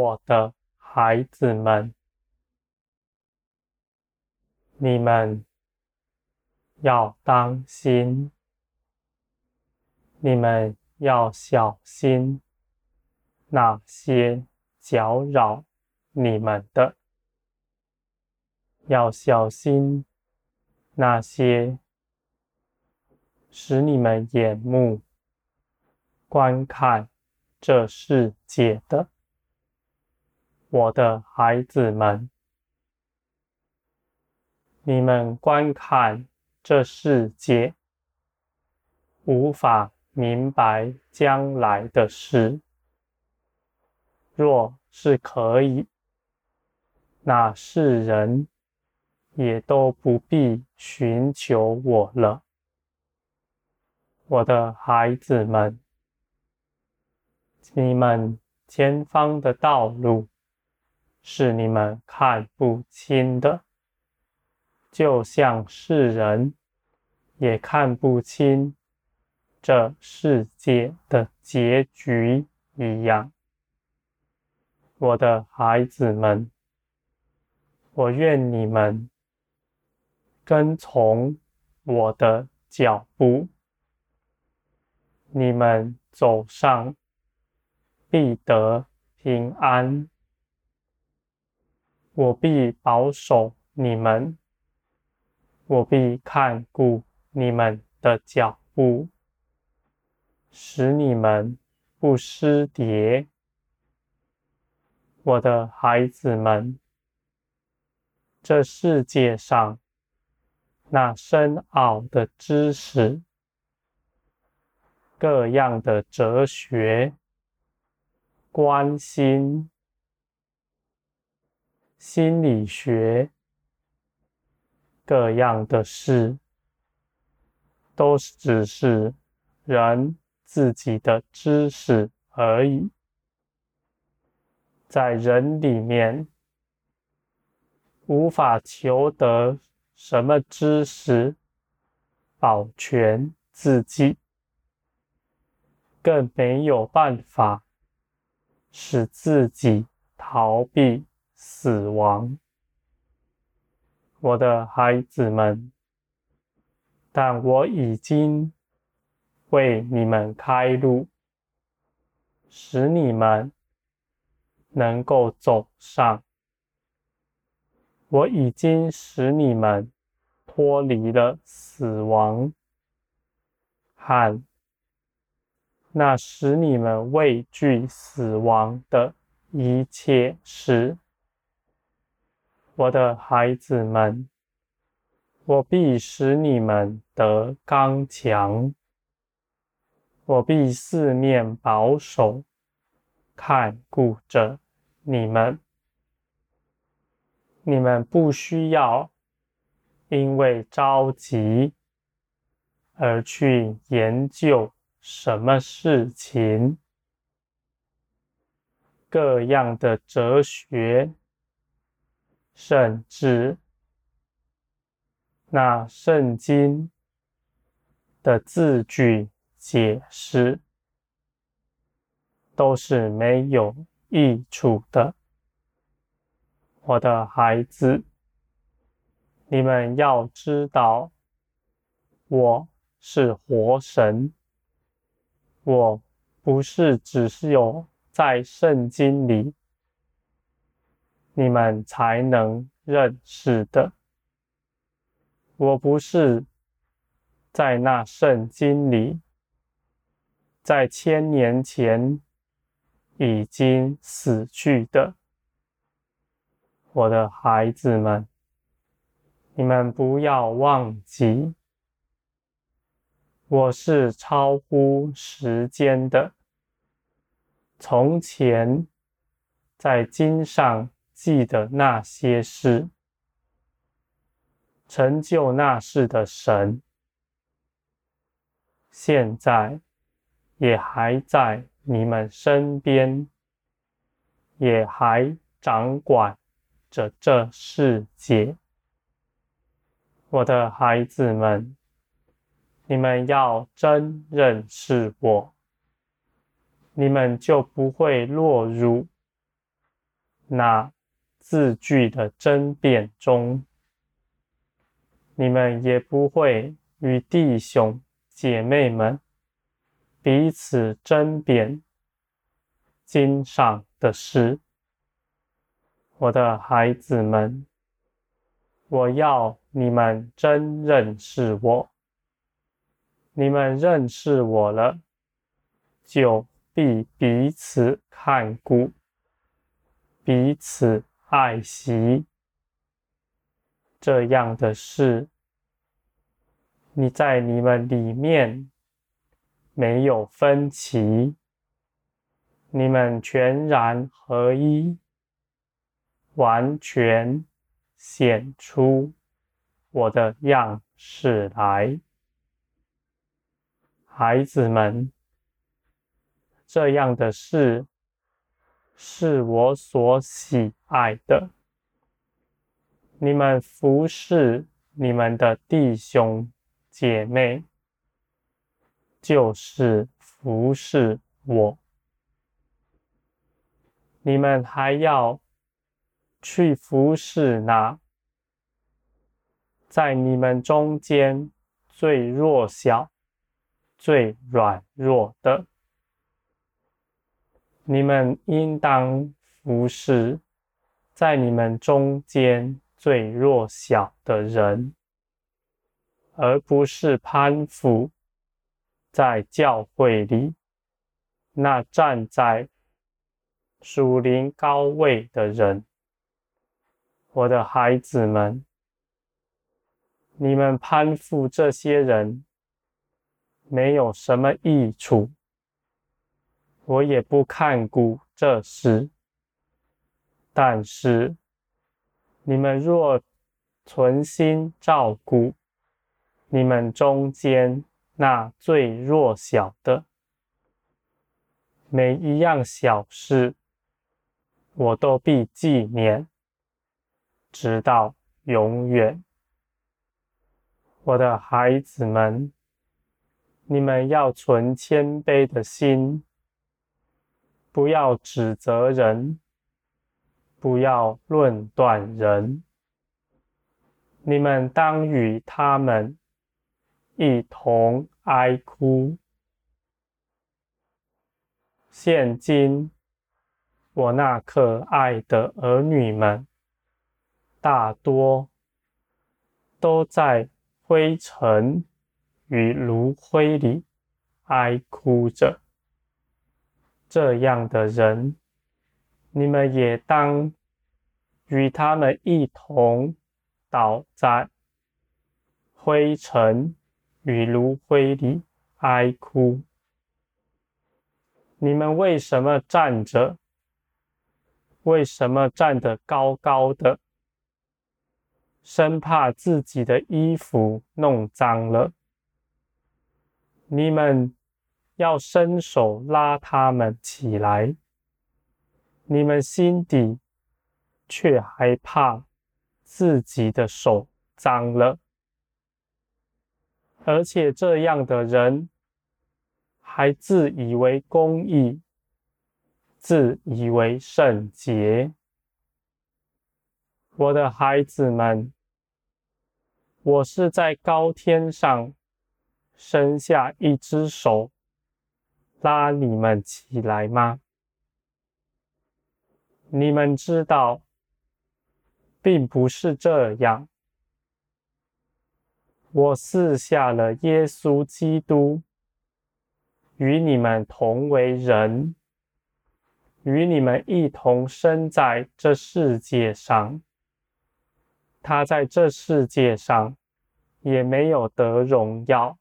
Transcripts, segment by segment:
我的孩子们，你们要当心，你们要小心那些搅扰你们的，要小心那些使你们眼目观看这世界的。我的孩子们，你们观看这世界，无法明白将来的事。若是可以，那世人也都不必寻求我了。我的孩子们，你们前方的道路，是你们看不清的，就像世人也看不清这世界的结局一样。我的孩子们，我愿你们跟从我的脚步，你们走上必得平安。我必保守你们，我必看顾你们的脚步，使你们不失跌。我的孩子们，这世界上那深奥的知识、各样的哲学、关心。心理学，各样的事，都只是人自己的知识而已。在人里面，无法求得什么知识，保全自己，更没有办法使自己逃避。死亡，我的孩子们，但我已经为你们开路，使你们能够走上。我已经使你们脱离了死亡和那使你们畏惧死亡的一切事。我的孩子们，我必使你们得刚强，我必四面保守，看顾着你们。你们不需要因为着急而去研究什么事情，各样的哲学。甚至那圣经的字句解释都是没有益处的。我的孩子，你们要知道，我是活神，我不是只是有在圣经里。你们才能认识的。我不是在那圣经里，在千年前已经死去的。我的孩子们，你们不要忘记，我是超乎时间的。从前在经上。记得那些事，成就那事的神，现在也还在你们身边，也还掌管着这世界。我的孩子们，你们要真认识我，你们就不会落入。那字句的争辩中，你们也不会与弟兄姐妹们彼此争辩经上的事。我的孩子们，我要你们真认识我。你们认识我了，就必彼此看顾，彼此爱惜。这样的事，你在你们里面没有分歧，你们全然合一，完全显出我的样式来，孩子们。这样的事是我所喜爱的。你们服侍你们的弟兄姐妹，就是服侍我。你们还要去服侍那在你们中间最弱小、最软弱的。你们应当服侍在你们中间最弱小的人，而不是攀附在教会里那站在属灵高位的人。我的孩子们，你们攀附这些人没有什么益处。我也不看顾这事，但是你们若存心照顾你们中间那最弱小的，每一样小事，我都必纪念，直到永远。我的孩子们，你们要存谦卑的心。不要指责人，不要论断人。你们当与他们一同哀哭。现今我那可爱的儿女们，大多都在灰尘与炉灰里哀哭着。这样的人，你们也当与他们一同倒在灰尘与炉灰里哀哭。你们为什么站着？为什么站得高高的？生怕自己的衣服弄脏了。你们。要伸手拉他们起来，你们心底却害怕自己的手脏了，而且这样的人还自以为公义，自以为圣洁。我的孩子们，我是在高天上伸下一只手。拉你们起来吗？你们知道，并不是这样。我赐下了耶稣基督，与你们同为人，与你们一同生在这世界上。他在这世界上也没有得荣耀。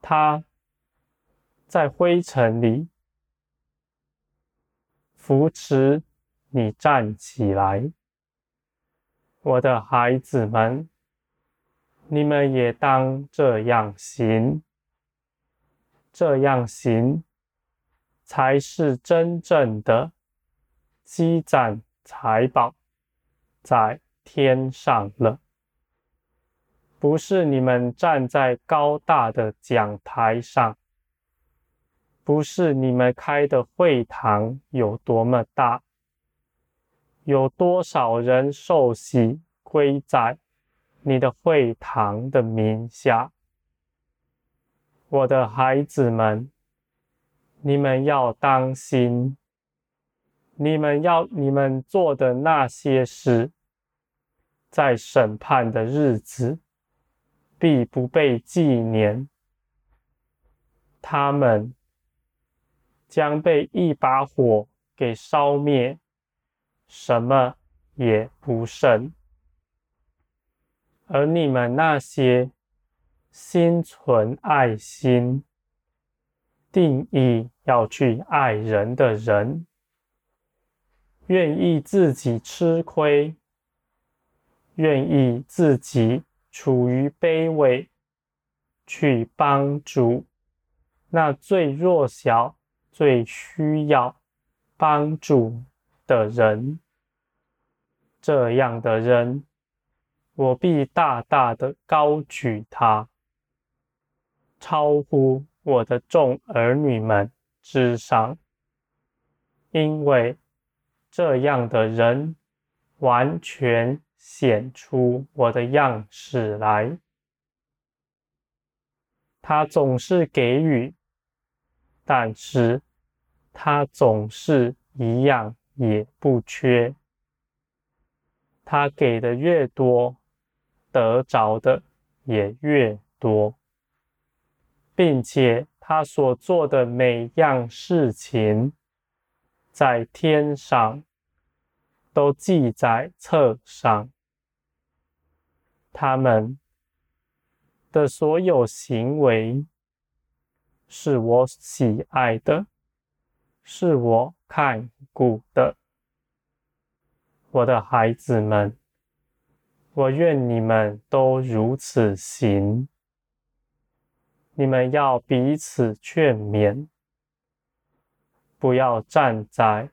他。在灰尘里扶持你站起来，我的孩子们，你们也当这样行。这样行才是真正的积攒财宝在天上了，不是你们站在高大的讲台上。不是你们开的会堂有多么大，有多少人受洗归在你的会堂的名下？我的孩子们，你们要当心，你们要你们做的那些事，在审判的日子必不被纪念，他们将被一把火给烧灭。什么也不剩，而你们那些心存爱心、定义要去爱人的人，愿意自己吃亏，愿意自己处于卑微，去帮助那最弱小、最需要帮助的人，这样的人，我必大大的高举他，超乎我的众儿女们之上，因为这样的人完全显出我的样式来。他总是给予，但是他总是一样。也不缺，他给的越多，得着的也越多，并且他所做的每样事情，在天上都记在册上。他们的所有行为，是我喜爱的，是我看顾的，我的孩子们，我愿你们都如此行。你们要彼此劝勉，不要站在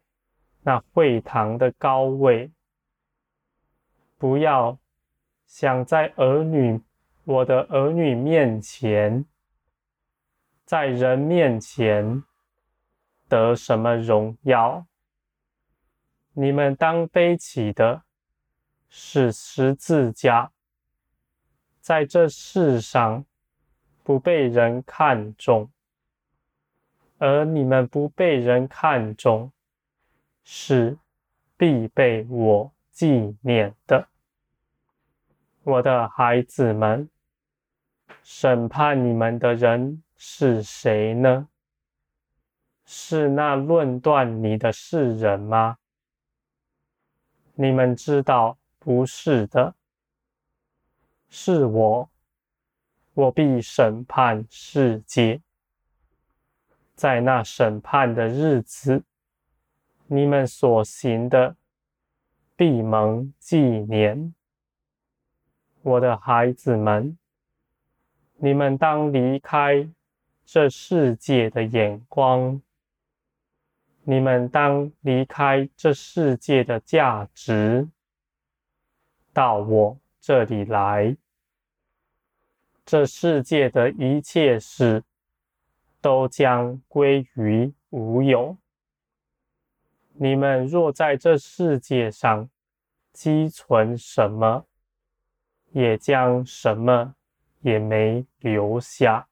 那会堂的高位，不要想在儿女，我的儿女面前，在人面前。得什么荣耀？你们当背起的是十字架，在这世上不被人看重，而你们不被人看重，是必被我纪念的。我的孩子们，审判你们的人是谁呢？是那论断你的世人吗？你们知道不是的，是我，我必审判世界。在那审判的日子，你们所行的必蒙纪念。我的孩子们，你们当离开这世界的眼光。你们当离开这世界的价值，到我这里来。这世界的一切事都将归于无有。你们若在这世界上积存什么，也将什么也没留下。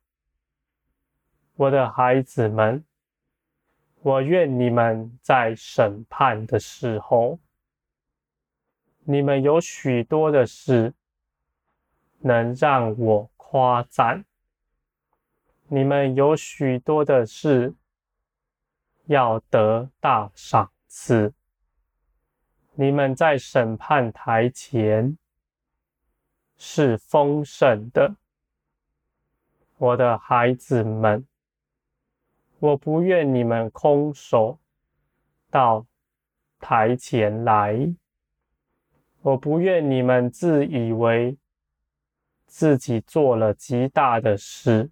我的孩子们。我愿你们在审判的时候，你们有许多的事能让我夸赞；你们有许多的事要得大赏赐。你们在审判台前是丰盛的，我的孩子们。我不愿你们空手到台前来，我不愿你们自以为自己做了极大的事，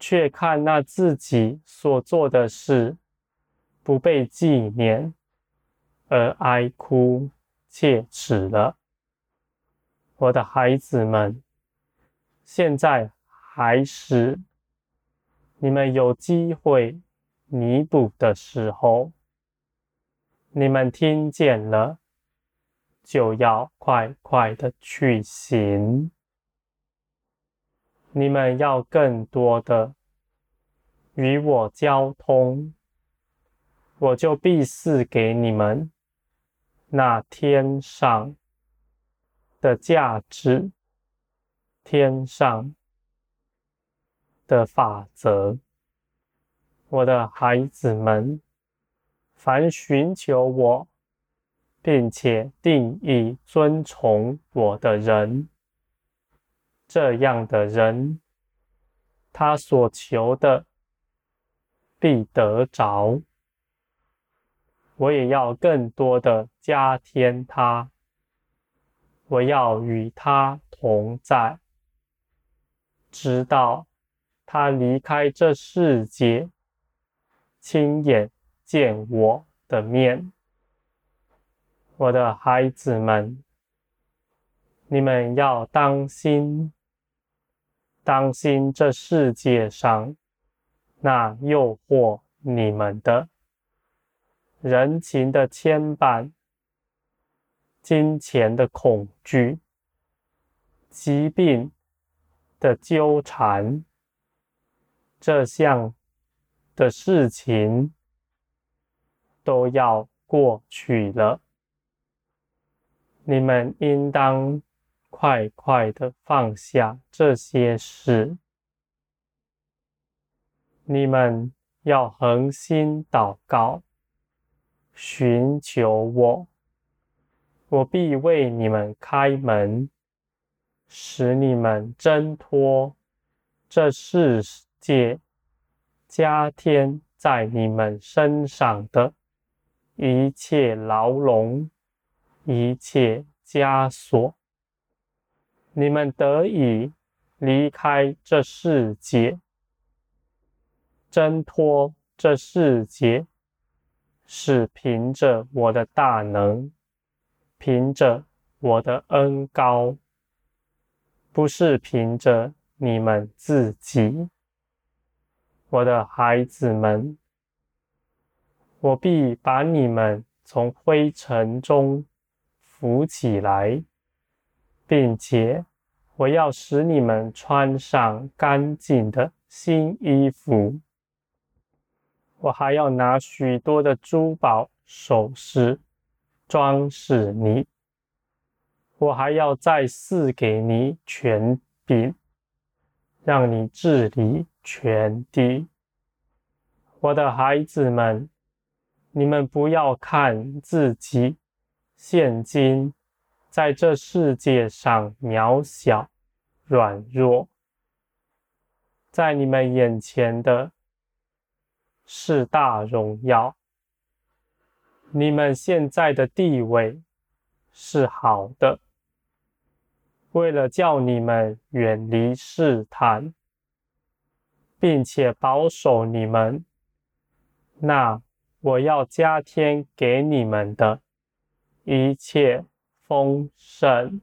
却看那自己所做的事不被纪念而哀哭切齿了。我的孩子们，现在还是。你们有机会弥补的时候，你们听见了，就要快快的去行。你们要更多的与我交通，我就必赐给你们那天上的价值，天上的法则。我的孩子们，凡寻求我，并且定义遵从我的人，这样的人，他所求的必得着。我也要更多的加添他，我要与他同在，直到他离开这世界。亲眼见我的面，我的孩子们，你们要当心，当心这世界上那诱惑你们的人情的牵绊、金钱的恐惧、疾病的纠缠，这项。的事情都要过去了，你们应当快快的放下这些事。你们要恒心祷告，寻求我，我必为你们开门，使你们挣脱这世界。加添在你们身上的一切牢笼、一切枷锁，你们得以离开这世界，挣脱这世界，是凭着我的大能，凭着我的恩高，不是凭着你们自己。我的孩子们，我必把你们从灰尘中扶起来，并且我要使你们穿上干净的新衣服。我还要拿许多的珠宝首饰装饰你。我还要再赐给你权柄，让你治理。全地，我的孩子们，你们不要看自己现今在这世界上渺小、软弱，在你们眼前的是大荣耀。你们现在的地位是好的，为了叫你们远离试探。并且保守你们，那我要加添给你们的一切丰盛。